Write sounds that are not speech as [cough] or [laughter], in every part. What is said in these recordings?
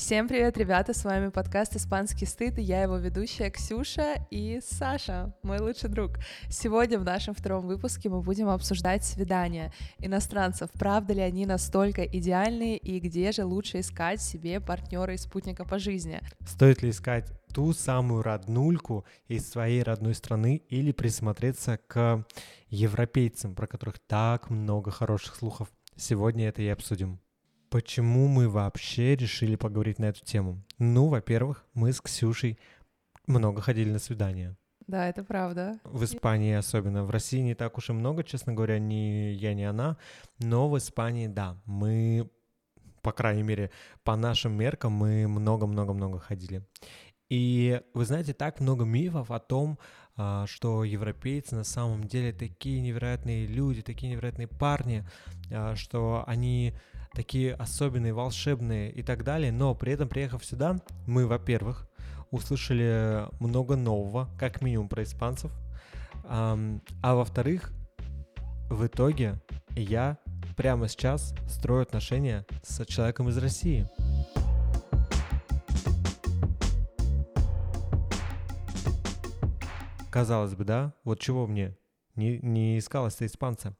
Всем привет, ребята, с вами подкаст «Испанский стыд», и я его ведущая Ксюша и Саша, мой лучший друг. Сегодня в нашем втором выпуске мы будем обсуждать свидания иностранцев. Правда ли они настолько идеальные, и где же лучше искать себе партнера и спутника по жизни? Стоит ли искать ту самую роднульку из своей родной страны или присмотреться к европейцам, про которых так много хороших слухов? Сегодня это и обсудим. Почему мы вообще решили поговорить на эту тему? Ну, во-первых, мы с Ксюшей много ходили на свидания. Да, это правда. В Испании особенно. В России не так уж и много, честно говоря, ни я, ни она. Но в Испании, да, мы, по крайней мере, по нашим меркам, мы много-много-много ходили. И вы знаете, так много мифов о том, а, что европейцы на самом деле такие невероятные люди, такие невероятные парни, а, что они такие особенные, волшебные и так далее, но при этом, приехав сюда, мы, во-первых, услышали много нового, как минимум про испанцев, а, а во-вторых, в итоге я прямо сейчас строю отношения с человеком из России. Казалось бы, да, вот чего мне не, не искалось-то испанца.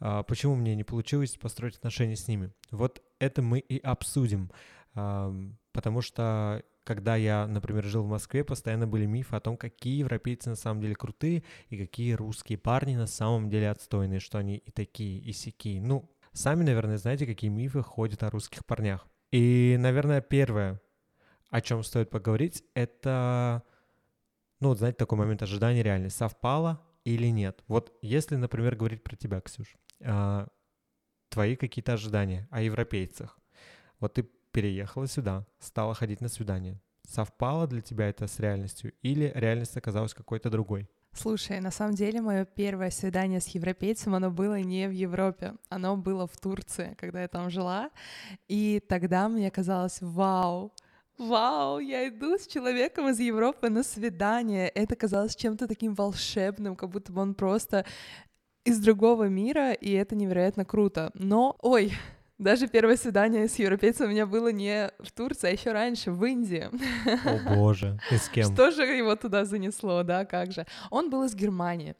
А, почему мне не получилось построить отношения с ними? Вот это мы и обсудим, потому что когда я, например, жил в Москве, постоянно были мифы о том, какие европейцы на самом деле крутые и какие русские парни на самом деле отстойные, что они и такие, и сякие. Ну, сами, наверное, знаете, какие мифы ходят о русских парнях. И, наверное, первое, о чем стоит поговорить, это, ну, вот, знаете, такой момент ожидания реальности. Совпало или нет? Вот если, например, говорить про тебя, Ксюш, а, твои какие-то ожидания о европейцах. Вот ты переехала сюда, стала ходить на свидание. Совпало для тебя это с реальностью или реальность оказалась какой-то другой? Слушай, на самом деле мое первое свидание с европейцем, оно было не в Европе, оно было в Турции, когда я там жила, и тогда мне казалось, вау, Вау, я иду с человеком из Европы на свидание. Это казалось чем-то таким волшебным, как будто бы он просто из другого мира, и это невероятно круто. Но, ой, [laughs] даже первое свидание с европейцем у меня было не в Турции, а еще раньше, в Индии. О [laughs] боже, и с кем? Что же его туда занесло, да, как же? Он был из Германии.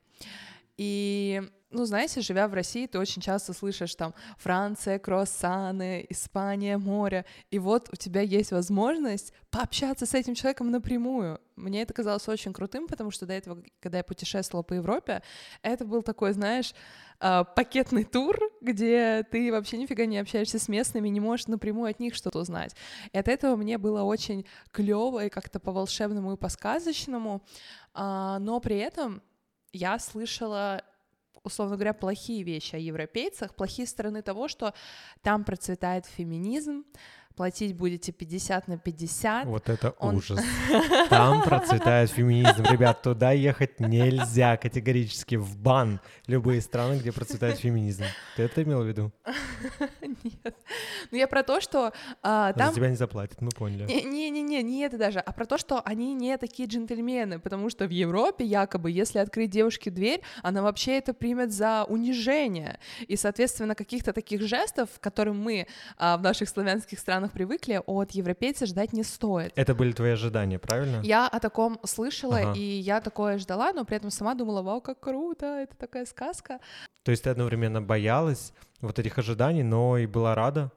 И ну, знаете, живя в России, ты очень часто слышишь там Франция, круассаны, Испания, море, и вот у тебя есть возможность пообщаться с этим человеком напрямую. Мне это казалось очень крутым, потому что до этого, когда я путешествовала по Европе, это был такой, знаешь, а, пакетный тур, где ты вообще нифига не общаешься с местными, не можешь напрямую от них что-то узнать. И от этого мне было очень клево и как-то по-волшебному и по-сказочному, а, но при этом я слышала условно говоря, плохие вещи о европейцах, плохие стороны того, что там процветает феминизм, платить будете 50 на 50. Вот это Он... ужас. Там процветает феминизм. Ребят, туда ехать нельзя категорически в бан. Любые страны, где процветает феминизм. Ты это имел в виду? Нет. Ну я про то, что а, там... За тебя не заплатят, мы поняли. Не-не-не, не это даже, а про то, что они не такие джентльмены, потому что в Европе якобы, если открыть девушке дверь, она вообще это примет за унижение. И, соответственно, каких-то таких жестов, к которым мы а, в наших славянских странах странах привыкли, от европейца ждать не стоит. Это были твои ожидания, правильно? Я о таком слышала, ага. и я такое ждала, но при этом сама думала, вау, как круто, это такая сказка. То есть ты одновременно боялась вот этих ожиданий, но и была рада?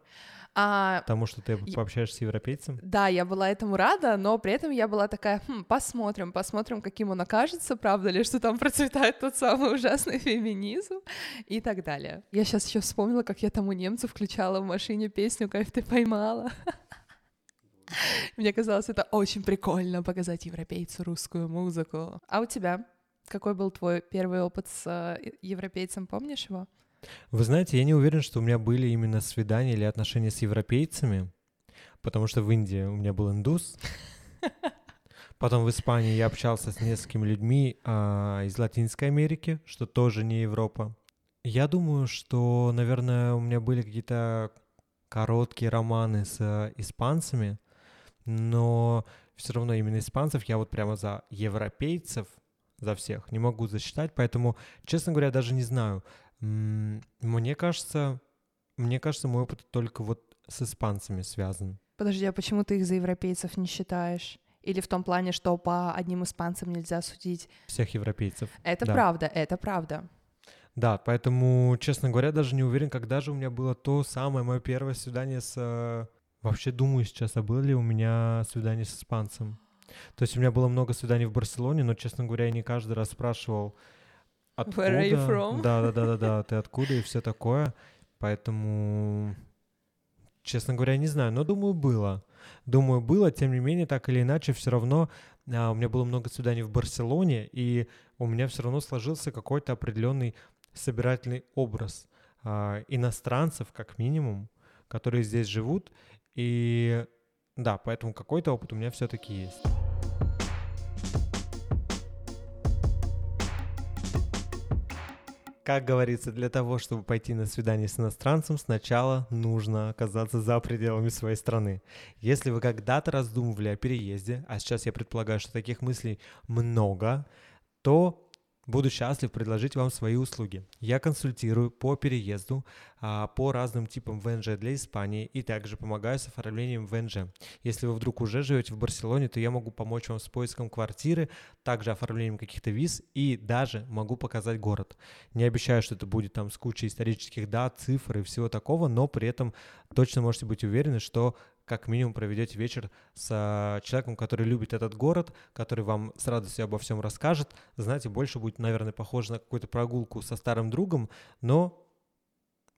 А, Потому что ты пообщаешься с европейцем? Да, я была этому рада, но при этом я была такая, хм, посмотрим, посмотрим, каким он окажется, правда ли, что там [laughs] процветает тот самый ужасный феминизм и так далее. Я сейчас еще вспомнила, как я там у немцев включала в машине песню «Кайф ты поймала». [laughs] Мне казалось, это очень прикольно показать европейцу русскую музыку. А у тебя? Какой был твой первый опыт с э, европейцем, помнишь его? Вы знаете, я не уверен, что у меня были именно свидания или отношения с европейцами, потому что в Индии у меня был индус. Потом в Испании я общался с несколькими людьми а, из Латинской Америки, что тоже не Европа. Я думаю, что, наверное, у меня были какие-то короткие романы с э, испанцами, но все равно именно испанцев я вот прямо за европейцев, за всех не могу засчитать, поэтому, честно говоря, даже не знаю, мне кажется, мне кажется, мой опыт только вот с испанцами связан. Подожди, а почему ты их за европейцев не считаешь? Или в том плане, что по одним испанцам нельзя судить? Всех европейцев. Это да. правда, это правда. Да, поэтому, честно говоря, даже не уверен, когда же у меня было то самое мое первое свидание с... э, Вообще думаю сейчас, а было ли у меня свидание с испанцем. То есть у меня было много свиданий в Барселоне, но, честно говоря, я не каждый раз спрашивал, откуда... Where are you from? Да, да, да, да, да, ты откуда и все такое. Поэтому, честно говоря, не знаю, но думаю, было. Думаю, было, тем не менее, так или иначе, все равно а, у меня было много свиданий в Барселоне, и у меня все равно сложился какой-то определенный собирательный образ а, иностранцев, как минимум, которые здесь живут. И да, поэтому какой-то опыт у меня все-таки есть. Как говорится, для того, чтобы пойти на свидание с иностранцем, сначала нужно оказаться за пределами своей страны. Если вы когда-то раздумывали о переезде, а сейчас я предполагаю, что таких мыслей много, то Буду счастлив предложить вам свои услуги. Я консультирую по переезду, а, по разным типам ВНЖ для Испании и также помогаю с оформлением ВНЖ. Если вы вдруг уже живете в Барселоне, то я могу помочь вам с поиском квартиры, также оформлением каких-то виз и даже могу показать город. Не обещаю, что это будет там с кучей исторических дат, цифр и всего такого, но при этом точно можете быть уверены, что как минимум проведете вечер с а, человеком, который любит этот город, который вам с радостью обо всем расскажет. Знаете, больше будет, наверное, похоже на какую-то прогулку со старым другом, но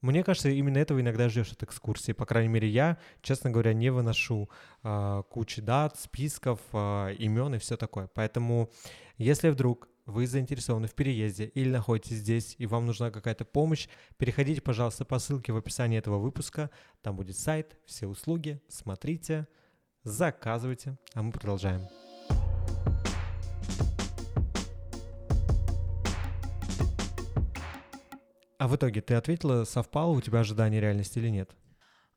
мне кажется, именно этого иногда ждешь от экскурсии. По крайней мере, я, честно говоря, не выношу э, кучи дат, списков, э, имен и все такое. Поэтому, если вдруг вы заинтересованы в переезде или находитесь здесь и вам нужна какая-то помощь, переходите, пожалуйста, по ссылке в описании этого выпуска. Там будет сайт, все услуги. Смотрите, заказывайте, а мы продолжаем. А в итоге ты ответила, совпало у тебя ожидание реальности или нет?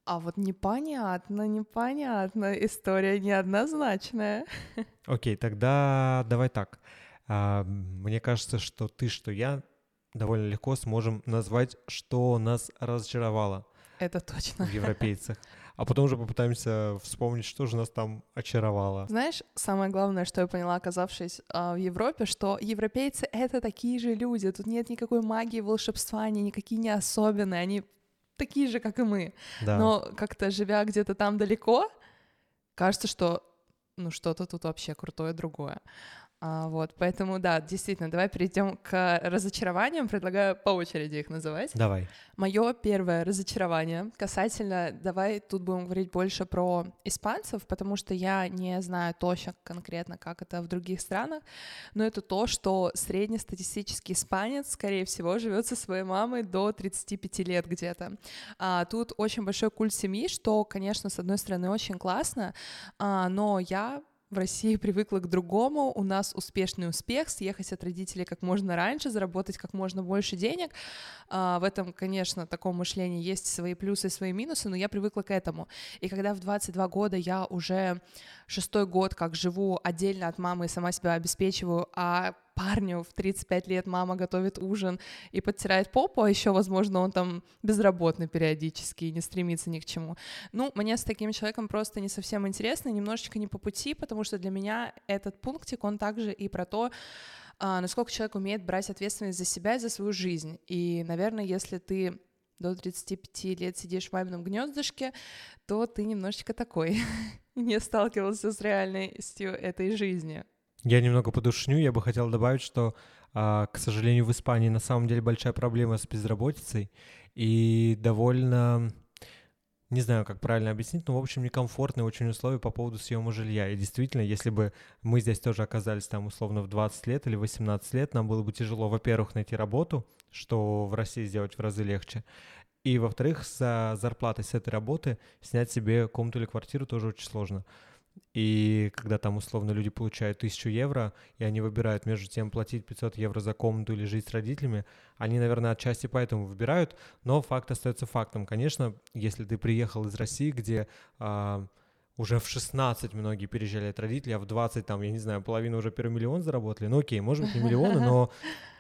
А вот непонятно, непонятно, история неоднозначная. Окей, тогда давай так. А, мне кажется, что ты, что я довольно легко сможем назвать, что нас разочаровало. Это точно. В европейцах. А потом уже попытаемся вспомнить, что же нас там очаровало. Знаешь, самое главное, что я поняла, оказавшись а, в Европе, что европейцы — это такие же люди. Тут нет никакой магии, волшебства, они никакие не особенные, они такие же, как и мы. Да. Но как-то живя где-то там далеко, кажется, что ну что-то тут вообще крутое другое. А, вот, поэтому, да, действительно, давай перейдем к разочарованиям. Предлагаю по очереди их называть. Давай. Мое первое разочарование касательно, давай тут будем говорить больше про испанцев, потому что я не знаю точно конкретно, как это в других странах, но это то, что среднестатистический испанец, скорее всего, живет со своей мамой до 35 лет где-то. А, тут очень большой культ семьи, что, конечно, с одной стороны, очень классно, а, но я в России привыкла к другому, у нас успешный успех, съехать от родителей как можно раньше, заработать как можно больше денег. А, в этом, конечно, таком мышлении есть свои плюсы и свои минусы, но я привыкла к этому. И когда в 22 года я уже шестой год как живу отдельно от мамы и сама себя обеспечиваю, а парню в 35 лет мама готовит ужин и подтирает попу, а еще, возможно, он там безработный периодически и не стремится ни к чему. Ну, мне с таким человеком просто не совсем интересно, немножечко не по пути, потому что для меня этот пунктик, он также и про то, а, насколько человек умеет брать ответственность за себя и за свою жизнь. И, наверное, если ты до 35 лет сидишь в мамином гнездышке, то ты немножечко такой, [laughs] не сталкивался с реальностью этой жизни. Я немного подушню, я бы хотел добавить, что, а, к сожалению, в Испании на самом деле большая проблема с безработицей и довольно, не знаю, как правильно объяснить, но, в общем, некомфортные очень условия по поводу съема жилья. И действительно, если бы мы здесь тоже оказались там условно в 20 лет или 18 лет, нам было бы тяжело, во-первых, найти работу, что в России сделать в разы легче, и, во-вторых, за зарплатой с этой работы снять себе комнату или квартиру тоже очень сложно. И когда там условно люди получают 1000 евро, и они выбирают между тем платить 500 евро за комнату или жить с родителями, они, наверное, отчасти поэтому выбирают, но факт остается фактом. Конечно, если ты приехал из России, где а, уже в 16 многие переезжали от родителей, а в 20 там, я не знаю, половина уже первый миллион заработали. Ну окей, может быть не миллионы, [laughs] но,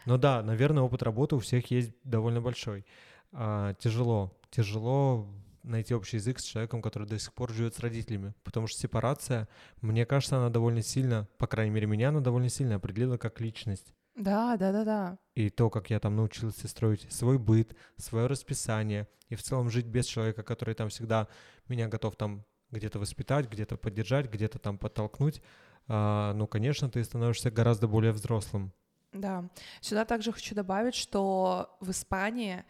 но да, наверное, опыт работы у всех есть довольно большой. А, тяжело, тяжело найти общий язык с человеком, который до сих пор живет с родителями. Потому что сепарация, мне кажется, она довольно сильно, по крайней мере, меня она довольно сильно определила как личность. Да, да, да, да. И то, как я там научился строить свой быт, свое расписание, и в целом жить без человека, который там всегда меня готов там где-то воспитать, где-то поддержать, где-то там подтолкнуть, а, ну, конечно, ты становишься гораздо более взрослым. Да. Сюда также хочу добавить, что в Испании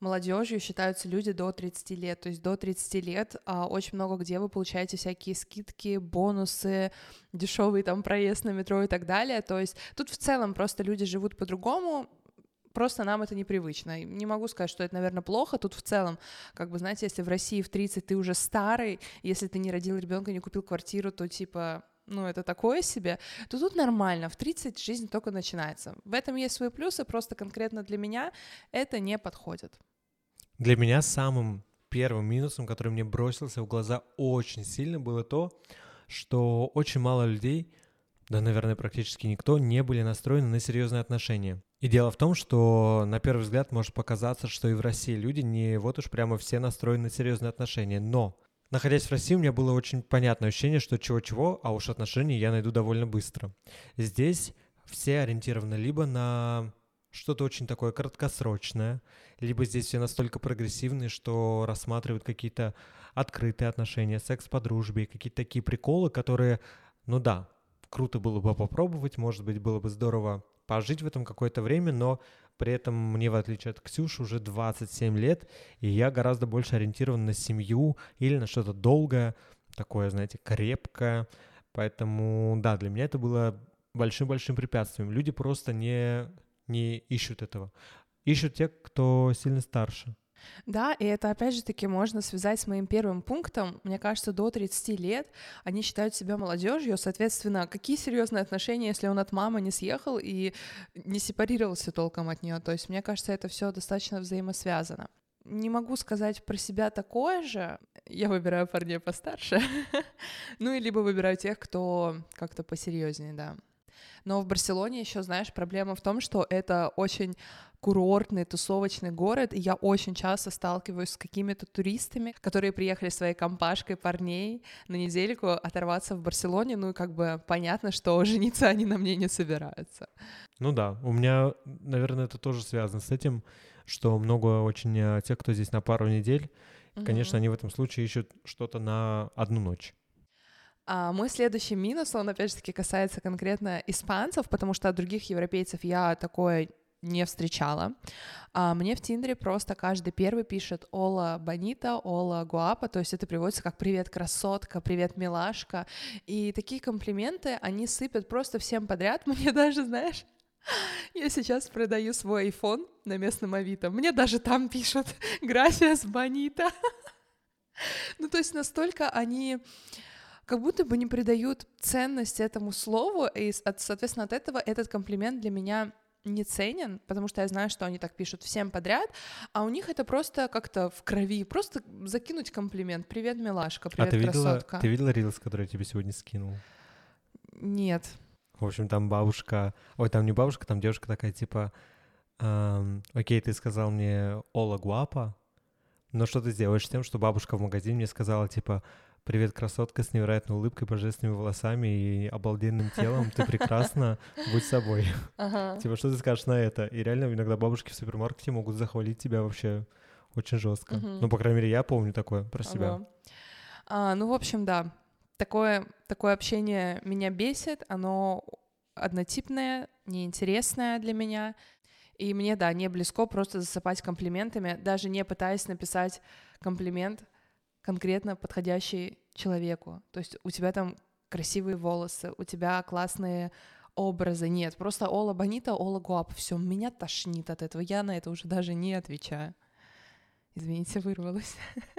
молодежью считаются люди до 30 лет. То есть до 30 лет а, очень много где вы получаете всякие скидки, бонусы, дешевый там проезд на метро и так далее. То есть тут в целом просто люди живут по-другому, просто нам это непривычно. Не могу сказать, что это, наверное, плохо. Тут в целом, как бы, знаете, если в России в 30 ты уже старый, если ты не родил ребенка, не купил квартиру, то типа ну, это такое себе, то тут нормально, в 30 жизнь только начинается. В этом есть свои плюсы, просто конкретно для меня это не подходит. Для меня самым первым минусом, который мне бросился в глаза очень сильно, было то, что очень мало людей, да, наверное, практически никто, не были настроены на серьезные отношения. И дело в том, что на первый взгляд может показаться, что и в России люди не вот уж прямо все настроены на серьезные отношения. Но Находясь в России, у меня было очень понятное ощущение, что чего-чего, а уж отношения я найду довольно быстро. Здесь все ориентированы либо на что-то очень такое краткосрочное, либо здесь все настолько прогрессивные, что рассматривают какие-то открытые отношения, секс по дружбе, какие-то такие приколы, которые, ну да, круто было бы попробовать, может быть, было бы здорово пожить в этом какое-то время, но при этом мне, в отличие от Ксюши, уже 27 лет, и я гораздо больше ориентирован на семью или на что-то долгое, такое, знаете, крепкое. Поэтому, да, для меня это было большим-большим препятствием. Люди просто не, не ищут этого. Ищут те, кто сильно старше. Да, и это опять же таки можно связать с моим первым пунктом. Мне кажется, до 30 лет они считают себя молодежью, соответственно, какие серьезные отношения, если он от мамы не съехал и не сепарировался толком от нее. То есть, мне кажется, это все достаточно взаимосвязано. Не могу сказать про себя такое же. Я выбираю парней постарше. [laughs] ну и либо выбираю тех, кто как-то посерьезнее, да. Но в Барселоне еще, знаешь, проблема в том, что это очень курортный, тусовочный город, и я очень часто сталкиваюсь с какими-то туристами, которые приехали своей компашкой парней на недельку оторваться в Барселоне, ну и как бы понятно, что [laughs] жениться они на мне не собираются. Ну да, у меня, наверное, это тоже связано с этим, что много очень э, тех, кто здесь на пару недель, угу. конечно, они в этом случае ищут что-то на одну ночь. А мой следующий минус, он опять же таки касается конкретно испанцев, потому что от других европейцев я такое не встречала. А мне в Тиндере просто каждый первый пишет «Ола Бонита», «Ола Гуапа», то есть это приводится как «Привет, красотка», «Привет, милашка». И такие комплименты они сыпят просто всем подряд. [laughs] Мне даже, знаешь, я сейчас продаю свой iPhone на местном Авито. Мне даже там пишут «Графиас Бонита». Ну, то есть настолько они как будто бы не придают ценность этому слову, и, соответственно, от этого этот комплимент для меня не ценен, потому что я знаю, что они так пишут всем подряд, а у них это просто как-то в крови, просто закинуть комплимент. Привет, милашка, привет, а ты красотка. Видела, ты видела рилс, который я тебе сегодня скинул? Нет. В общем, там бабушка... Ой, там не бабушка, там девушка такая, типа... Эм, Окей, ты сказал мне «Ола гуапа», но что ты сделаешь с тем, что бабушка в магазине мне сказала, типа, Привет, красотка с невероятной улыбкой, божественными волосами и обалденным [laughs] телом. Ты прекрасна, будь собой. Ага. [laughs] Типа, что ты скажешь на это? И реально иногда бабушки в супермаркете могут захвалить тебя вообще очень жестко. Угу. Ну, по крайней мере, я помню такое про ага. себя. А, ну, в общем, да. Такое, такое общение меня бесит, оно однотипное, неинтересное для меня. И мне, да, не близко просто засыпать комплиментами, даже не пытаясь написать комплимент — конкретно подходящий человеку. То есть у тебя там красивые волосы, у тебя классные образы. Нет, просто Ола Бонита, Ола Гуап. Все, меня тошнит от этого. Я на это уже даже не отвечаю. Извините, вырвалась. [laughs]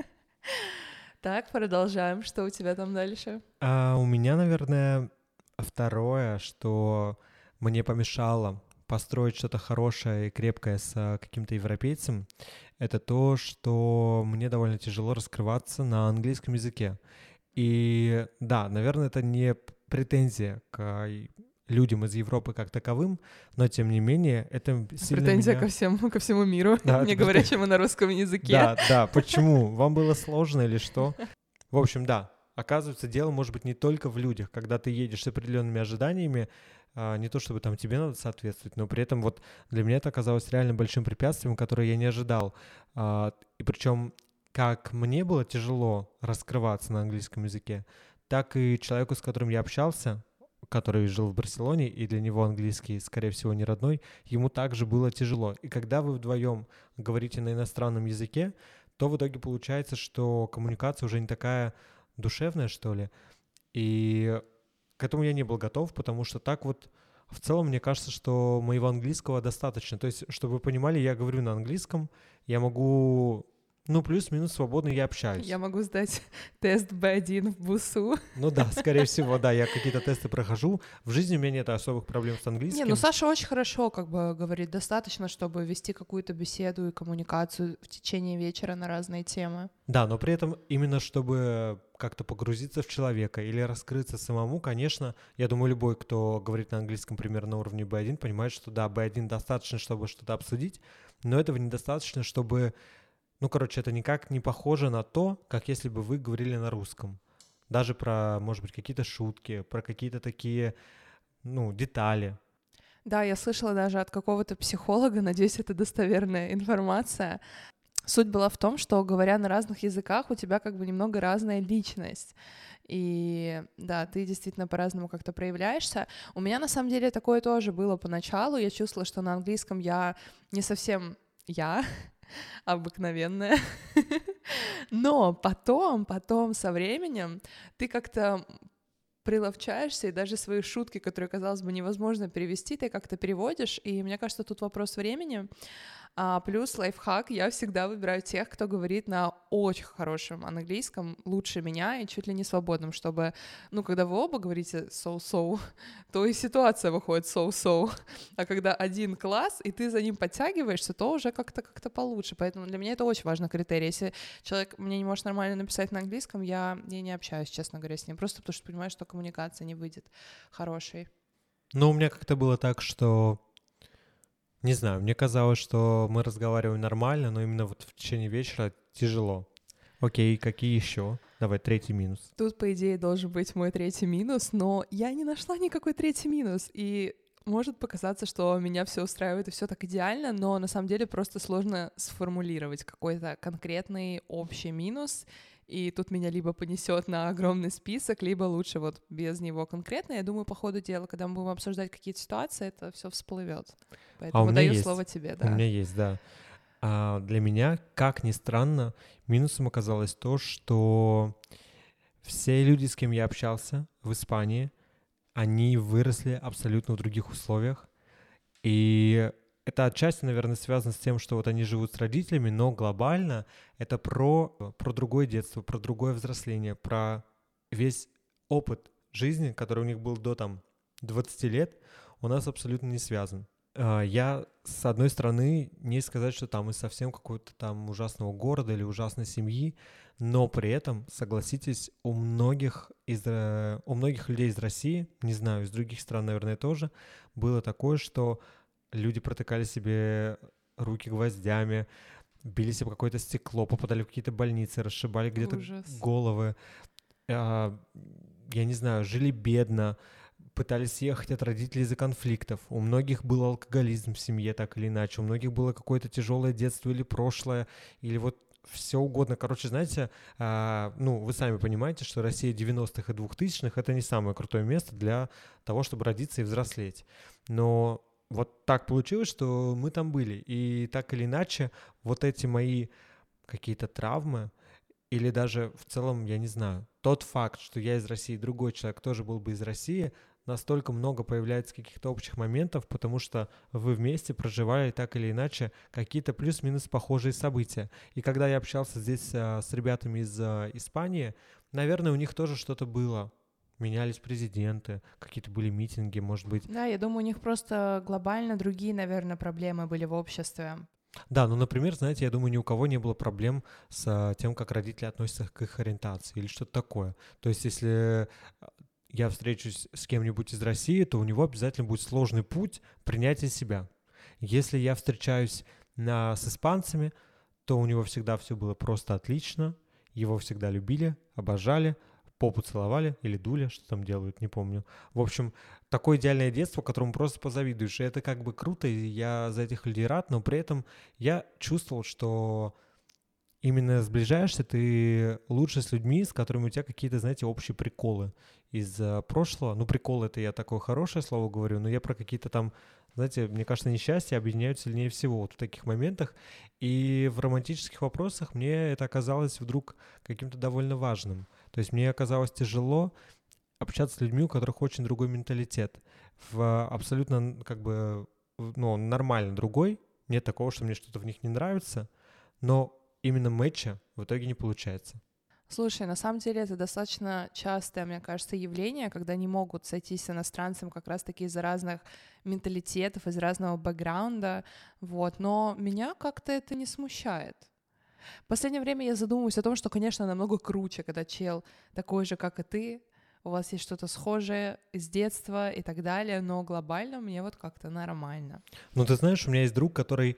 Так, продолжаем. Что у тебя там дальше? А, у меня, наверное, второе, что мне помешало построить что-то хорошее и крепкое с каким-то европейцем, это то, что мне довольно тяжело раскрываться на английском языке. И да, наверное, это не претензия к людям из Европы как таковым, но тем не менее это сильно Претензия меня... ко, всем, ко всему миру, Да, не говорящему на русском языке. Да, да, почему? Вам было сложно или что? В общем, да, оказывается, дело может быть не только в людях. Когда ты едешь с определенными ожиданиями, а, не то чтобы там тебе надо соответствовать, но при этом вот для меня это оказалось реально большим препятствием, которое я не ожидал. А, и причем как мне было тяжело раскрываться на английском языке, так и человеку, с которым я общался, который жил в Барселоне, и для него английский, скорее всего, не родной, ему также было тяжело. И когда вы вдвоем говорите на иностранном языке, то в итоге получается, что коммуникация уже не такая душевная, что ли. И к этому я не был готов, потому что так вот в целом мне кажется, что моего английского достаточно. То есть, чтобы вы понимали, я говорю на английском, я могу ну, плюс-минус свободно я общаюсь. Я могу сдать [laughs] тест B1 в БУСУ. Ну да, [laughs] скорее всего, да, я какие-то тесты прохожу. В жизни у меня нет особых проблем с английским. Не, ну Саша очень хорошо как бы говорит, достаточно, чтобы вести какую-то беседу и коммуникацию в течение вечера на разные темы. Да, но при этом именно чтобы как-то погрузиться в человека или раскрыться самому, конечно, я думаю, любой, кто говорит на английском примерно на уровне B1, понимает, что да, B1 достаточно, чтобы что-то обсудить, но этого недостаточно, чтобы ну, короче, это никак не похоже на то, как если бы вы говорили на русском. Даже про, может быть, какие-то шутки, про какие-то такие, ну, детали. Да, я слышала даже от какого-то психолога, [laughs] надеюсь, это достоверная информация. Суть была в том, что, говоря на разных языках, у тебя как бы немного разная личность. И да, ты действительно по-разному как-то проявляешься. У меня на самом деле такое тоже было поначалу. Я чувствовала, что на английском я не совсем я, [laughs] обыкновенная. [laughs] Но потом, потом со временем ты как-то приловчаешься, и даже свои шутки, которые, казалось бы, невозможно перевести, ты как-то переводишь, и мне кажется, тут вопрос времени. А, плюс лайфхак, я всегда выбираю тех, кто говорит на очень хорошем английском, лучше меня и чуть ли не свободном, чтобы, ну, когда вы оба говорите so-so, [laughs] то и ситуация выходит so-so. А когда один класс, и ты за ним подтягиваешься, то уже как-то как-то получше. Поэтому для меня это очень важный критерий. Если человек мне не может нормально написать на английском, я, я не общаюсь, честно говоря, с ним, просто потому что понимаю, что коммуникация не выйдет хорошей. Ну, у меня как-то было так, что не знаю, мне казалось, что мы разговариваем нормально, но именно вот в течение вечера тяжело. Окей, какие еще? Давай, третий минус. Тут, по идее, должен быть мой третий минус, но я не нашла никакой третий минус. И может показаться, что меня все устраивает и все так идеально, но на самом деле просто сложно сформулировать какой-то конкретный общий минус и тут меня либо понесет на огромный список, либо лучше вот без него конкретно. Я думаю, по ходу дела, когда мы будем обсуждать какие-то ситуации, это все всплывет. Поэтому а даю есть. слово тебе, да. У меня есть, да. А для меня, как ни странно, минусом оказалось то, что все люди, с кем я общался в Испании, они выросли абсолютно в других условиях. И это отчасти, наверное, связано с тем, что вот они живут с родителями, но глобально это про, про другое детство, про другое взросление, про весь опыт жизни, который у них был до там 20 лет, у нас абсолютно не связан. А, я, с одной стороны, не сказать, что там из совсем какого-то там ужасного города или ужасной семьи, но при этом, согласитесь, у многих, из, э, у многих людей из России, не знаю, из других стран, наверное, тоже, было такое, что люди протыкали себе руки гвоздями, били себе какое-то стекло, попадали в какие-то больницы, расшибали где-то головы. А, я не знаю, жили бедно, пытались съехать от родителей из-за конфликтов. У многих был алкоголизм в семье, так или иначе. У многих было какое-то тяжелое детство или прошлое, или вот все угодно. Короче, знаете, а, ну, вы сами понимаете, что Россия 90-х и 2000-х — это не самое крутое место для того, чтобы родиться и взрослеть. Но вот так получилось, что мы там были. И так или иначе, вот эти мои какие-то травмы, или даже в целом, я не знаю, тот факт, что я из России, другой человек тоже был бы из России, настолько много появляется каких-то общих моментов, потому что вы вместе проживали так или иначе какие-то плюс-минус похожие события. И когда я общался здесь а, с ребятами из а, Испании, наверное, у них тоже что-то было менялись президенты, какие-то были митинги, может быть. Да, я думаю, у них просто глобально другие, наверное, проблемы были в обществе. Да, ну, например, знаете, я думаю, ни у кого не было проблем с тем, как родители относятся к их ориентации или что-то такое. То есть, если я встречусь с кем-нибудь из России, то у него обязательно будет сложный путь принятия себя. Если я встречаюсь на, с испанцами, то у него всегда все было просто отлично, его всегда любили, обожали, попу целовали или дули, что там делают, не помню. В общем, такое идеальное детство, которому просто позавидуешь. И это как бы круто, и я за этих людей рад, но при этом я чувствовал, что именно сближаешься ты лучше с людьми, с которыми у тебя какие-то, знаете, общие приколы из э, прошлого. Ну, прикол — это я такое хорошее слово говорю, но я про какие-то там, знаете, мне кажется, несчастья объединяют сильнее всего вот в таких моментах. И в романтических вопросах мне это оказалось вдруг каким-то довольно важным. То есть мне оказалось тяжело общаться с людьми, у которых очень другой менталитет. В абсолютно, как бы, ну, нормально другой. Нет такого, что мне что-то в них не нравится, но именно матча в итоге не получается. Слушай, на самом деле это достаточно частое, мне кажется, явление, когда не могут сойтись с иностранцем как раз-таки из-за разных менталитетов, из разного бэкграунда, вот, но меня как-то это не смущает. В последнее время я задумываюсь о том, что, конечно, намного круче, когда чел такой же, как и ты, у вас есть что-то схожее из детства и так далее, но глобально мне вот как-то нормально. Ну, ты знаешь, у меня есть друг, который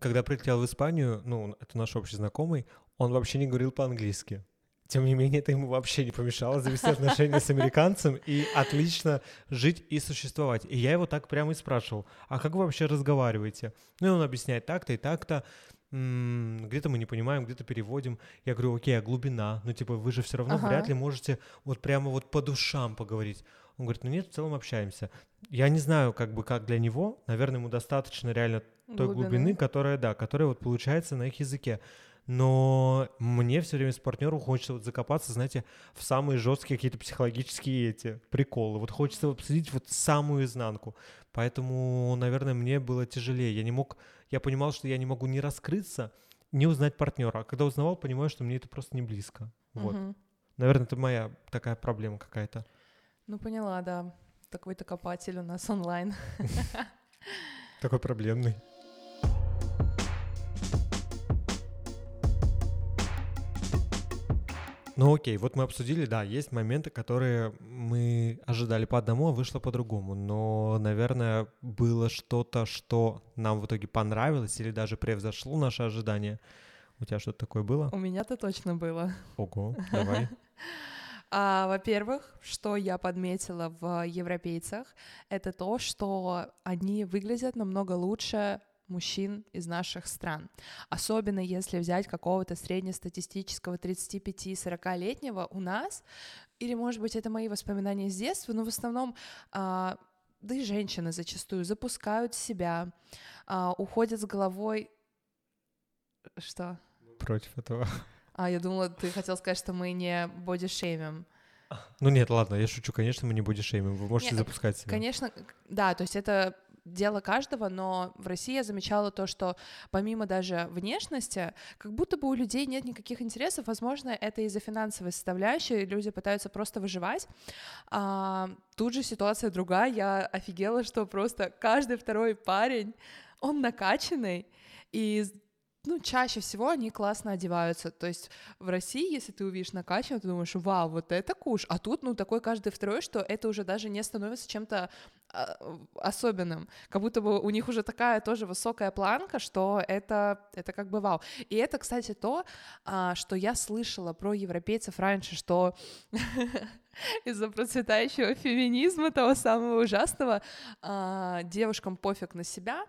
когда прилетел в Испанию, ну, это наш общий знакомый, он вообще не говорил по-английски. Тем не менее, это ему вообще не помешало завести отношения с американцем и отлично жить и существовать. И я его так прямо и спрашивал, а как вы вообще разговариваете? Ну, и он объясняет так-то и так-то, где-то мы не понимаем, где-то переводим. Я говорю, окей, а глубина? Ну, типа, вы же все равно ага. вряд ли можете вот прямо вот по душам поговорить. Он говорит, ну нет, в целом общаемся. Я не знаю, как бы, как для него, наверное, ему достаточно реально той глубины, глубины которая, да, которая вот получается на их языке. Но мне все время с партнером хочется вот закопаться, знаете, в самые жесткие какие-то психологические эти приколы. Вот хочется обсудить вот самую изнанку. Поэтому, наверное, мне было тяжелее. Я не мог, я понимал, что я не могу не раскрыться, не узнать партнера. А когда узнавал, понимаю, что мне это просто не близко. Вот. Угу. Наверное, это моя такая проблема какая-то. Ну, поняла, да. Такой-то копатель у нас онлайн. Такой проблемный. Ну окей, вот мы обсудили, да, есть моменты, которые мы ожидали по одному, а вышло по другому. Но, наверное, было что-то, что нам в итоге понравилось или даже превзошло наши ожидания. У тебя что-то такое было? У меня-то точно было. Ого, [laughs] давай. А, во-первых, что я подметила в европейцах, это то, что они выглядят намного лучше мужчин из наших стран. Особенно если взять какого-то среднестатистического 35-40-летнего у нас, или, может быть, это мои воспоминания с детства, но в основном а, да и женщины зачастую запускают себя, а, уходят с головой... Что? Против этого. А, я думала, ты хотел сказать, что мы не бодишеймим. Ну нет, ладно, я шучу, конечно, мы не бодишеймим, вы можете нет, запускать себя. Конечно, да, то есть это дело каждого, но в России я замечала то, что помимо даже внешности, как будто бы у людей нет никаких интересов, возможно, это из-за финансовой составляющей, люди пытаются просто выживать. А, тут же ситуация другая, я офигела, что просто каждый второй парень, он накачанный, и ну, чаще всего они классно одеваются. То есть в России, если ты увидишь накачанного, ты думаешь, вау, вот это куш. А тут, ну, такой каждый второй, что это уже даже не становится чем-то особенным. Как будто бы у них уже такая тоже высокая планка, что это, это как бы вау. И это, кстати, то, а, что я слышала про европейцев раньше, что [laughs] из-за процветающего феминизма, того самого ужасного, а, девушкам пофиг на себя,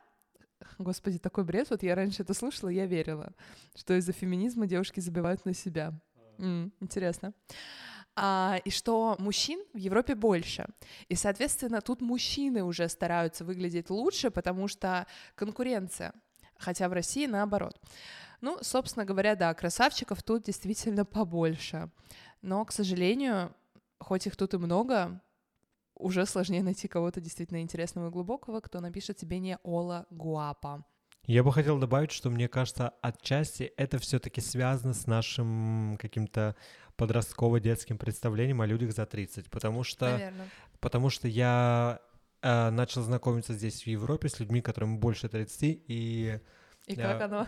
Господи, такой бред. Вот я раньше это слушала, я верила, что из-за феминизма девушки забивают на себя. М, интересно. А, и что мужчин в Европе больше. И, соответственно, тут мужчины уже стараются выглядеть лучше, потому что конкуренция. Хотя в России наоборот. Ну, собственно говоря, да, красавчиков тут действительно побольше. Но, к сожалению, хоть их тут и много, уже сложнее найти кого-то действительно интересного и глубокого, кто напишет тебе не Ола Гуапа. Я бы хотел добавить, что мне кажется, отчасти это все-таки связано с нашим каким-то подростково-детским представлением о людях за 30, потому что, Наверное. потому что я э, начал знакомиться здесь в Европе с людьми, которым больше 30, и... И э, как оно?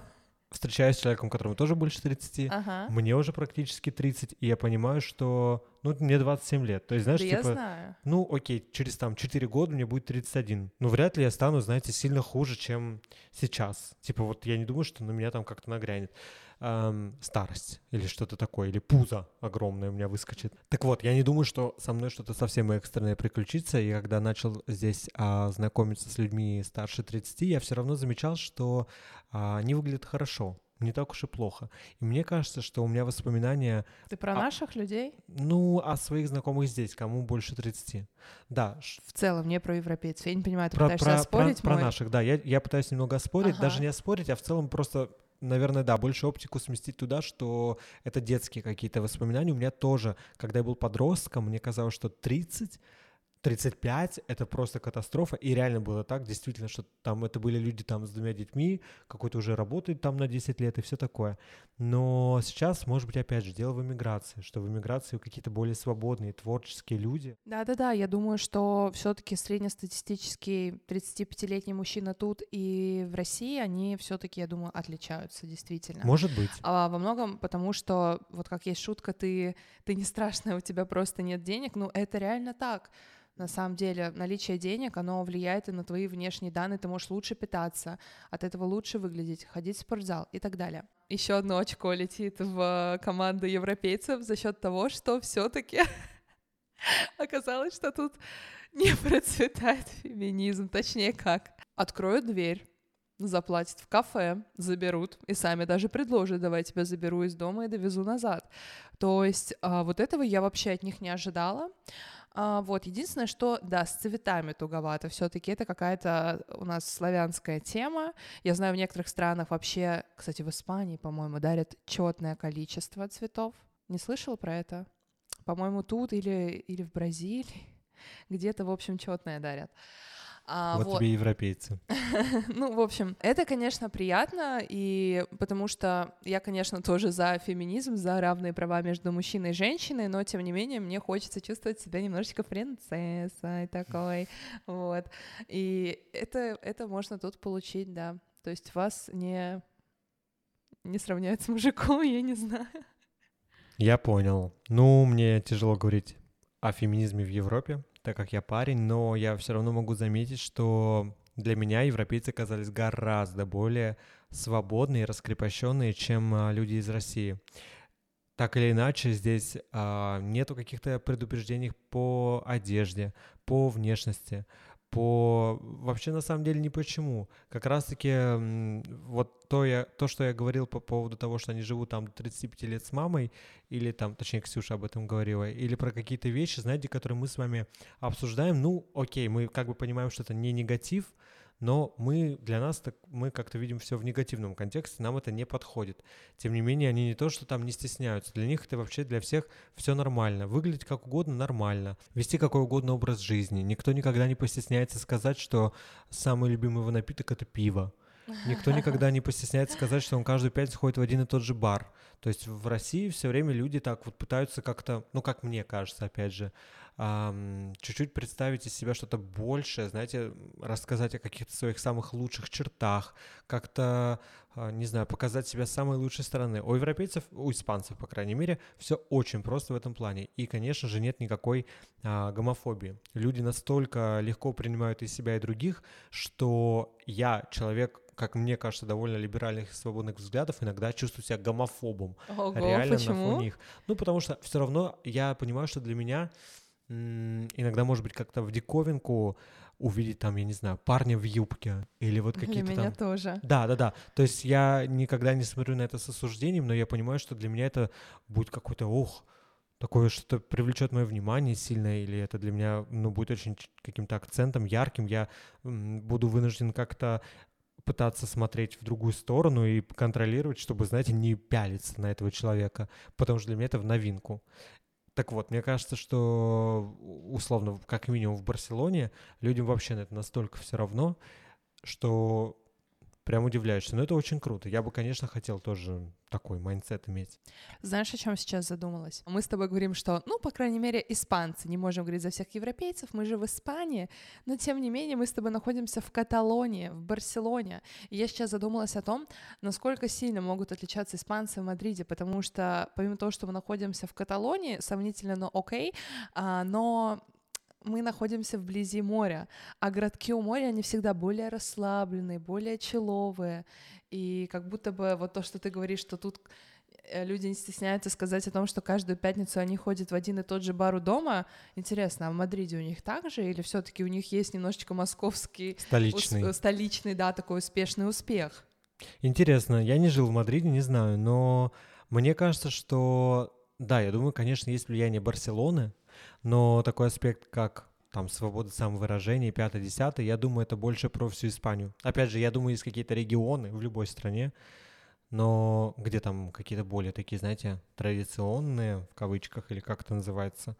встречаюсь с человеком, которому тоже больше 30, Ага. мне уже практически 30, и я понимаю, что, ну, мне 27 лет. То есть, знаешь, Да я типа, знаю. ну, окей, через там 4 года мне будет 31. Ну, вряд ли я стану, знаете, сильно хуже, чем сейчас. Типа, вот я не думаю, что на меня там как-то нагрянет ам, старость или что-то такое, или пузо огромное у меня выскочит. Так вот, я не думаю, что со мной что-то совсем экстренное приключится, и когда начал здесь а, знакомиться с людьми старше 30, я все равно замечал, что а, они выглядят хорошо, не так уж и плохо. И мне кажется, что у меня воспоминания Ты про А- наших людей? ну, о своих знакомых здесь, кому больше 30. Да, В целом, не про европейцев. Я не понимаю, ты про, пытаешься про- оспорить про- про мой... наших, да. Я, я пытаюсь немного оспорить, Ага. даже не оспорить, а в целом просто, наверное, да, больше оптику сместить туда, что это детские какие-то воспоминания. У меня тоже, когда я был подростком, мне казалось, что 30 35 — это просто катастрофа, и реально было так, действительно, что там это были люди там с двумя детьми, какой-то уже работает там на 10 лет и все такое. Но сейчас, может быть, опять же, дело в эмиграции, что в эмиграции какие-то более свободные, творческие люди. Да-да-да, я думаю, что все таки среднестатистический 35-летний мужчина тут и в России, они все таки я думаю, отличаются действительно. Может быть. А во многом потому, что вот как есть шутка, ты, ты не страшная, у тебя просто нет денег. Ну, это реально так. На самом деле, наличие денег, оно влияет и на твои внешние данные. Ты можешь лучше питаться, от этого лучше выглядеть, ходить в спортзал и так далее. Еще одно очко летит в команду европейцев за счет того, что все-таки [laughs] оказалось, что тут не процветает феминизм. Точнее, как? Откроют дверь, заплатят в кафе, заберут и сами даже предложат, давай тебя заберу из дома и довезу назад. То есть а, вот этого я вообще от них не ожидала. А, вот, единственное, что, да, с цветами туговато, все таки это какая-то у нас славянская тема. Я знаю, в некоторых странах вообще, кстати, в Испании, по-моему, дарят четное количество цветов. Не слышал про это? По-моему, тут или, или в Бразилии [laughs] где-то, в общем, четное дарят. А, вот, тебе европейцы. [laughs] ну, в общем, это, конечно, приятно, и потому что я, конечно, тоже за феминизм, за равные права между мужчиной и женщиной, но, тем не менее, мне хочется чувствовать себя немножечко принцессой такой, [laughs] вот. И это, это можно тут получить, да. То есть вас не, не сравняют с мужиком, [laughs] я не знаю. Я понял. Ну, мне тяжело говорить о феминизме в Европе, так как я парень, но я все равно могу заметить, что для меня европейцы казались гораздо более свободные и раскрепощенные, чем а, люди из России. Так или иначе, здесь а, нету каких-то предупреждений по одежде, по внешности, по вообще на самом деле ни почему. Как раз-таки вот то, я, то, что я говорил по поводу того, что они живут там до 35 лет с мамой, или там, точнее, Ксюша об этом говорила, или про какие-то вещи, знаете, которые мы с вами обсуждаем, ну, окей, мы как бы понимаем, что это не негатив, но мы для нас так мы как-то видим все в негативном контексте, нам это не подходит. Тем не менее, они не то, что там не стесняются, для них это вообще для всех все нормально. Выглядеть как угодно нормально, вести какой угодно образ жизни. Никто никогда не постесняется сказать, что самый любимый его напиток это пиво. Никто никогда не постесняется сказать, что он каждую пятницу ходит в один и тот же бар. То есть в России все время люди так вот пытаются как-то, ну как мне кажется, опять же, чуть-чуть представить из себя что-то большее, знаете, рассказать о каких-то своих самых лучших чертах, как-то, а, не знаю, показать себя с самой лучшей стороны. У европейцев, у испанцев, по крайней мере, все очень просто в этом плане. И, конечно же, нет никакой а, гомофобии. Люди настолько легко принимают и себя, и других, что я, человек, как мне кажется, довольно либеральных и свободных взглядов, иногда чувствую себя гомофобом Ого, реально на почему? фоне их. Ну, потому что все равно я понимаю, что для меня иногда, может быть, как-то в диковинку увидеть там, я не знаю, парня в юбке или вот Для какие-то меня там... тоже. Да, да, да. То есть я никогда не смотрю на это с осуждением, но я понимаю, что для меня это будет какой-то, ух, такое что-то привлечет мое внимание сильно, или это для меня, ну, будет очень каким-то акцентом ярким. Я буду вынужден как-то пытаться смотреть в другую сторону и контролировать, чтобы, знаете, не пялиться на этого человека, потому что для меня это в новинку. Так вот, мне кажется, что условно, как минимум в Барселоне, людям вообще на это настолько все равно, что прям удивляешься. Но это очень круто. Я бы, конечно, хотел тоже такой mindset иметь. Знаешь, о чем сейчас задумалась? Мы с тобой говорим, что, ну, по крайней мере, испанцы, не можем говорить за всех европейцев, мы же в Испании, но тем не менее мы с тобой находимся в Каталонии, в Барселоне. И я сейчас задумалась о том, насколько сильно могут отличаться испанцы в Мадриде, потому что помимо того, что мы находимся в Каталонии, сомнительно, но окей, а, но мы находимся вблизи моря, а городки у моря, они всегда более расслабленные, более чилловые, и как будто бы вот то, что ты говоришь, что тут э, люди не стесняются сказать о том, что каждую пятницу они ходят в один и тот же бар у дома. Интересно, а в Мадриде у них так же, или все таки у них есть немножечко московский... Столичный. Ус- столичный, да, такой успешный успех? Интересно, я не жил в Мадриде, не знаю, но мне кажется, что... Да, я думаю, конечно, есть влияние Барселоны, но такой аспект, как там свобода самовыражения, пятое, десятое, я думаю, это больше про всю Испанию. Опять же, я думаю, есть какие-то регионы в любой стране, но где там какие-то более такие, знаете, традиционные, в кавычках, или как это называется,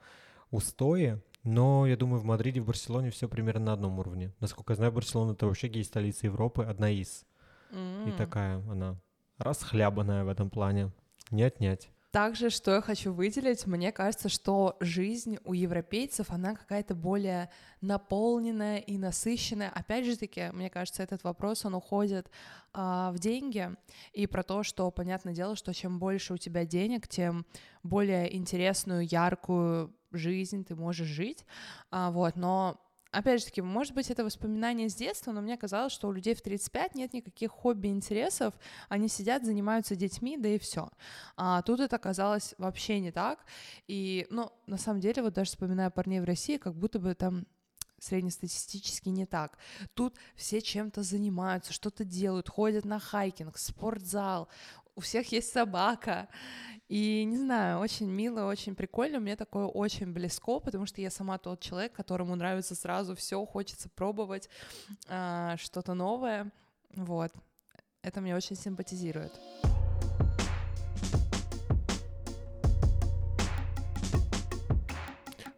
устои, но я думаю, в Мадриде, в Барселоне все примерно на одном уровне. Насколько я знаю, Барселона это вообще гей-столица Европы, одна из. Mm. И такая она расхлябанная в этом плане. Не отнять. Также, что я хочу выделить, мне кажется, что жизнь у европейцев, она какая-то более наполненная и насыщенная. Опять же таки, мне кажется, этот вопрос, он уходит а, в деньги. И про то, что, понятное дело, что чем больше у тебя денег, тем более интересную, яркую жизнь ты можешь жить, а, вот, но опять же таки, может быть, это воспоминание с детства, но мне казалось, что у людей в 35 нет никаких хобби, интересов, они сидят, занимаются детьми, да и все. А тут это оказалось вообще не так. И, ну, на самом деле, вот даже вспоминая парней в России, как будто бы там среднестатистически не так. Тут все чем-то занимаются, что-то делают, ходят на хайкинг, спортзал, у всех есть собака. И не знаю, очень мило, очень прикольно. Мне такое очень близко, потому что я сама тот человек, которому нравится сразу все, хочется пробовать а, что-то новое. Вот. Это мне очень симпатизирует.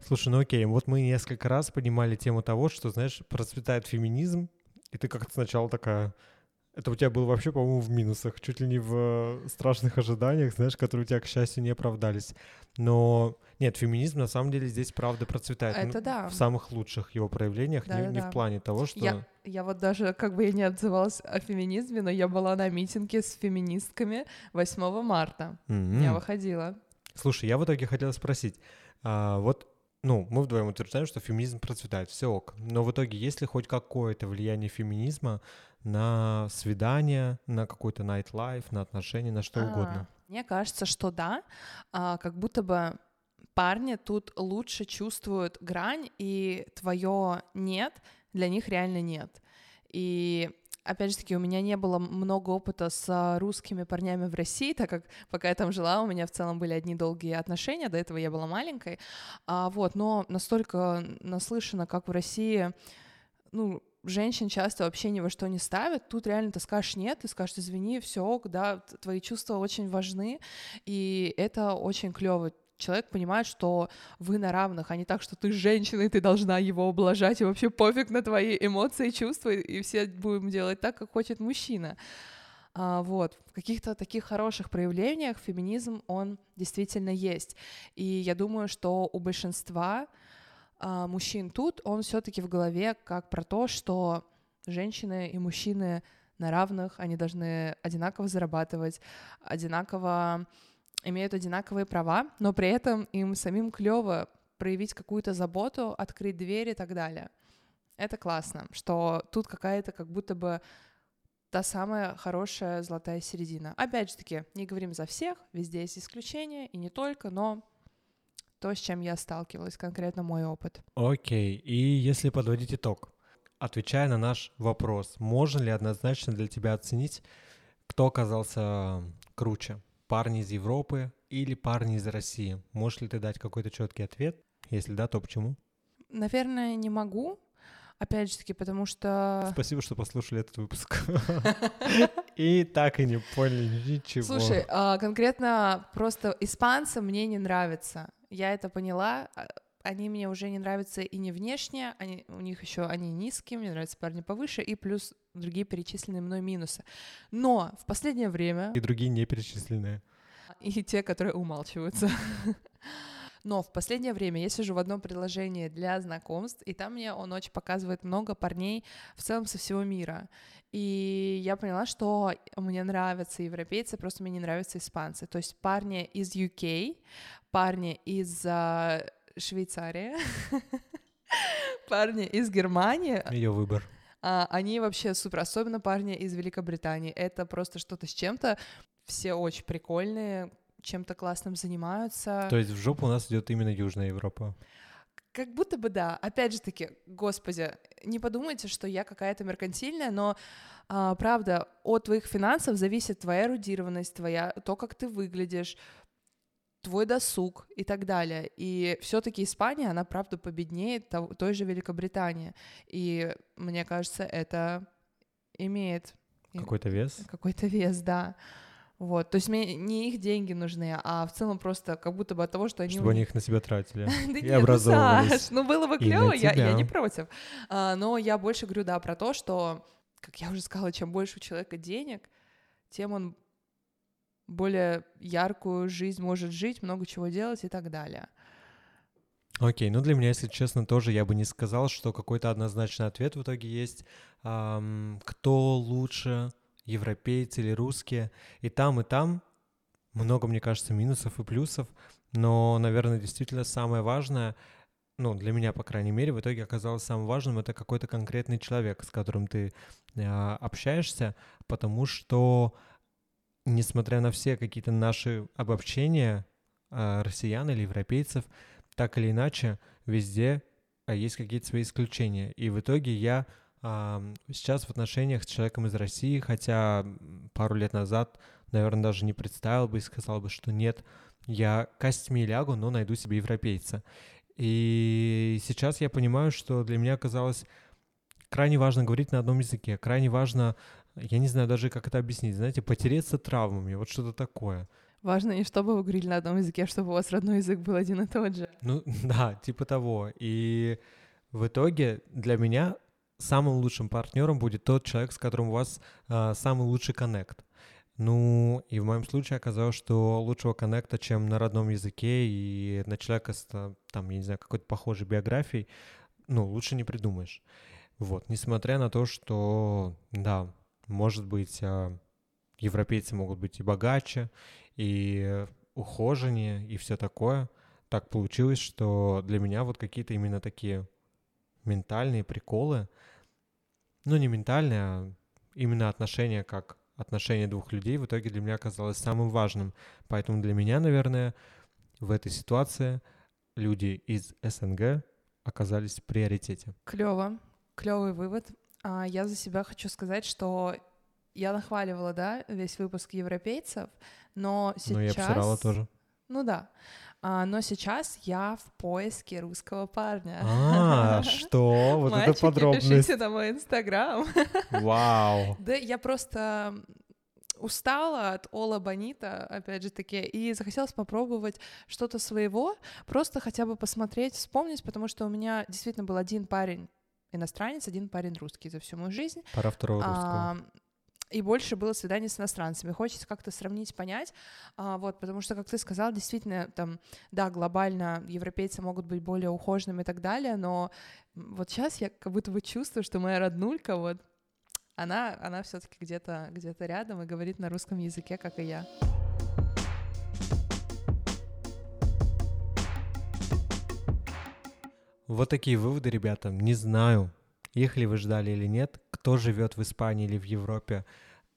Слушай, ну окей, вот мы несколько раз поднимали тему того, что, знаешь, процветает феминизм, и ты как-то сначала такая, это у тебя было вообще, по-моему, в минусах, чуть ли не в э, страшных ожиданиях, знаешь, которые у тебя, к счастью, не оправдались. Но нет, феминизм на самом деле здесь правда процветает. Это ну, да. В самых лучших его проявлениях, да, не, да, не да. в плане того, что... Я, я вот даже, как бы я не отзывалась о феминизме, но я была на митинге с феминистками 8 марта. Mm-hmm. Я выходила. Слушай, я в итоге хотел спросить, а, вот ну, мы вдвоем утверждаем, что феминизм процветает, все ок. Но в итоге есть ли хоть какое-то влияние феминизма на свидания, на какой-то nightlife, на отношения, на что А, угодно? Мне кажется, что да, а, как будто бы парни тут лучше чувствуют грань, и твое нет для них реально нет. И опять же таки, у меня не было много опыта с русскими парнями в России, так как пока я там жила, у меня в целом были одни долгие отношения, до этого я была маленькой, а, вот, но настолько наслышана, как в России, ну, женщин часто вообще ни во что не ставят, тут реально ты скажешь нет, ты скажешь извини, все, да, твои чувства очень важны, и это очень клево человек понимает, что вы на равных, а не так, что ты женщина, и ты должна его ублажать, и вообще пофиг на твои эмоции, чувства, и все будем делать так, как хочет мужчина. А, вот, в каких-то таких хороших проявлениях феминизм, он действительно есть. И я думаю, что у большинства а, мужчин тут, он все таки в голове как про то, что женщины и мужчины на равных, они должны одинаково зарабатывать, одинаково имеют одинаковые права, но при этом им самим клево проявить какую-то заботу, открыть дверь и так далее. Это классно, что тут какая-то как будто бы та самая хорошая золотая середина. Опять же таки, не говорим за всех, везде есть исключения, и не только, но то, с чем я сталкивалась, конкретно мой опыт. Окей, и если подводить итог, отвечая на наш вопрос, можно ли однозначно для тебя оценить, кто оказался круче, парни из Европы или парни из России? Можешь ли ты дать какой-то четкий ответ? Если да, то почему? Наверное, не могу. Опять же таки, потому что... Спасибо, что послушали этот выпуск. [laughs] И так и не поняли ничего. Слушай, а, конкретно просто испанцам мне не нравится. Я это поняла. А, они мне уже не нравятся и не внешне, они, у них еще они низкие, мне нравятся парни повыше, и плюс другие перечисленные мной минусы. Но в последнее время... И другие не перечисленные. И те, которые умалчиваются. [laughs] Но в последнее время я сижу в одном приложении для знакомств, и там мне он очень показывает много парней в целом со всего мира. И я поняла, что мне нравятся европейцы, просто мне не нравятся испанцы. То есть парни из UK, парни из Швейцарии, [laughs] парни из Германии. Ее выбор. Uh, они вообще супер, особенно парни из Великобритании. Это просто что-то с чем-то. Все очень прикольные, чем-то классным занимаются. То есть в жопу у нас идет именно Южная Европа. Как будто бы да. Опять же таки, господи, не подумайте, что я какая-то меркантильная, но а, правда, от твоих финансов зависит твоя эрудированность, твоя, то, как ты выглядишь, твой досуг и так далее. И все-таки Испания, она правда победнее той же Великобритании. И мне кажется, это имеет какой-то вес. Какой-то вес, да. Вот, то есть мне не их деньги нужны, а в целом просто как будто бы от того, что они... Чтобы они их на себя тратили [laughs] и нет, образовывались. Ну, ну было бы клево, я, я не против. А, но я больше говорю, да, про то, что, как я уже сказала, чем больше у человека денег, тем он более яркую жизнь может жить, много чего делать и так далее. Окей, okay, ну для меня, если честно, тоже я бы не сказал, что какой-то однозначный ответ в итоге есть. Эм, кто лучше, европейцы или русские. И там, и там много, мне кажется, минусов и плюсов, но, наверное, действительно самое важное, ну, для меня, по крайней мере, в итоге оказалось самым важным, это какой-то конкретный человек, с которым ты э, общаешься, потому что, несмотря на все какие-то наши обобщения э, россиян или европейцев, так или иначе, везде э, есть какие-то свои исключения. И в итоге я сейчас в отношениях с человеком из России, хотя пару лет назад, наверное, даже не представил бы и сказал бы, что нет, я костьми лягу, но найду себе европейца. И сейчас я понимаю, что для меня оказалось крайне важно говорить на одном языке, крайне важно, я не знаю даже, как это объяснить, знаете, потереться травмами, вот что-то такое. Важно не чтобы вы говорили на одном языке, а чтобы у вас родной язык был один и тот же. Ну [laughs] да, типа того. И в итоге для меня самым лучшим партнером будет тот человек, с которым у вас э, самый лучший коннект. Ну, и в моем случае оказалось, что лучшего коннекта, чем на родном языке и на человека с, там, я не знаю, какой-то похожей биографией, ну, лучше не придумаешь. Вот, несмотря на то, что, да, может быть, э, европейцы могут быть и богаче, и ухоженнее, и все такое, так получилось, что для меня вот какие-то именно такие ментальные приколы, ну не ментальные, а именно отношения как отношения двух людей в итоге для меня оказалось самым важным. Поэтому для меня, наверное, в этой ситуации люди из СНГ оказались в приоритете. Клево, клевый вывод. А я за себя хочу сказать, что я нахваливала, да, весь выпуск европейцев, но сейчас... Ну, я обсирала тоже. Ну да. А, но сейчас я в поиске русского парня. А, [laughs] что? Вот это подробность. пишите на мой инстаграм. [laughs] Вау. Да, я просто устала от Ола Бонита, опять же таки, и захотелось попробовать что-то своего, просто хотя бы посмотреть, вспомнить, потому что у меня действительно был один парень иностранец, один парень русский за всю мою жизнь. Пора второго русского и больше было свиданий с иностранцами. Хочется как-то сравнить, понять, а, вот, потому что, как ты сказал, действительно, там, да, глобально европейцы могут быть более ухоженными и так далее, но вот сейчас я как будто бы чувствую, что моя роднулька, вот, она, она все-таки где-то где рядом и говорит на русском языке, как и я. Вот такие выводы, ребята. Не знаю, их ли вы ждали или нет, кто живет в Испании или в Европе,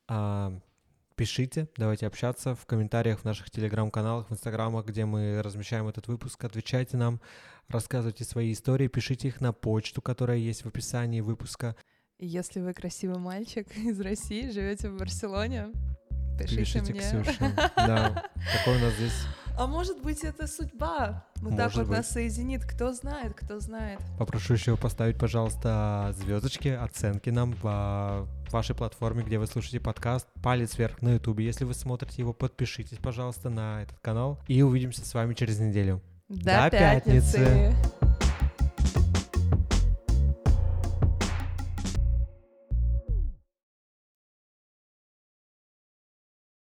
а, пишите, давайте общаться в комментариях в наших телеграм-каналах, в инстаграмах, где мы размещаем этот выпуск. Отвечайте нам, рассказывайте свои истории, пишите их на почту, которая есть в описании выпуска. Если вы красивый мальчик [laughs] из России, живете в Барселоне, пишите, пишите мне. Ксюше. [laughs] Да, такой у нас здесь а может быть, это судьба. Вот может так вот быть. нас соединит. Кто знает, кто знает. Попрошу еще поставить, пожалуйста, звездочки, оценки нам в вашей платформе, где вы слушаете подкаст. Палец вверх на Ютубе. Если вы смотрите его, подпишитесь, пожалуйста, на этот канал. И увидимся с вами через неделю. До, До пятницы. пятницы.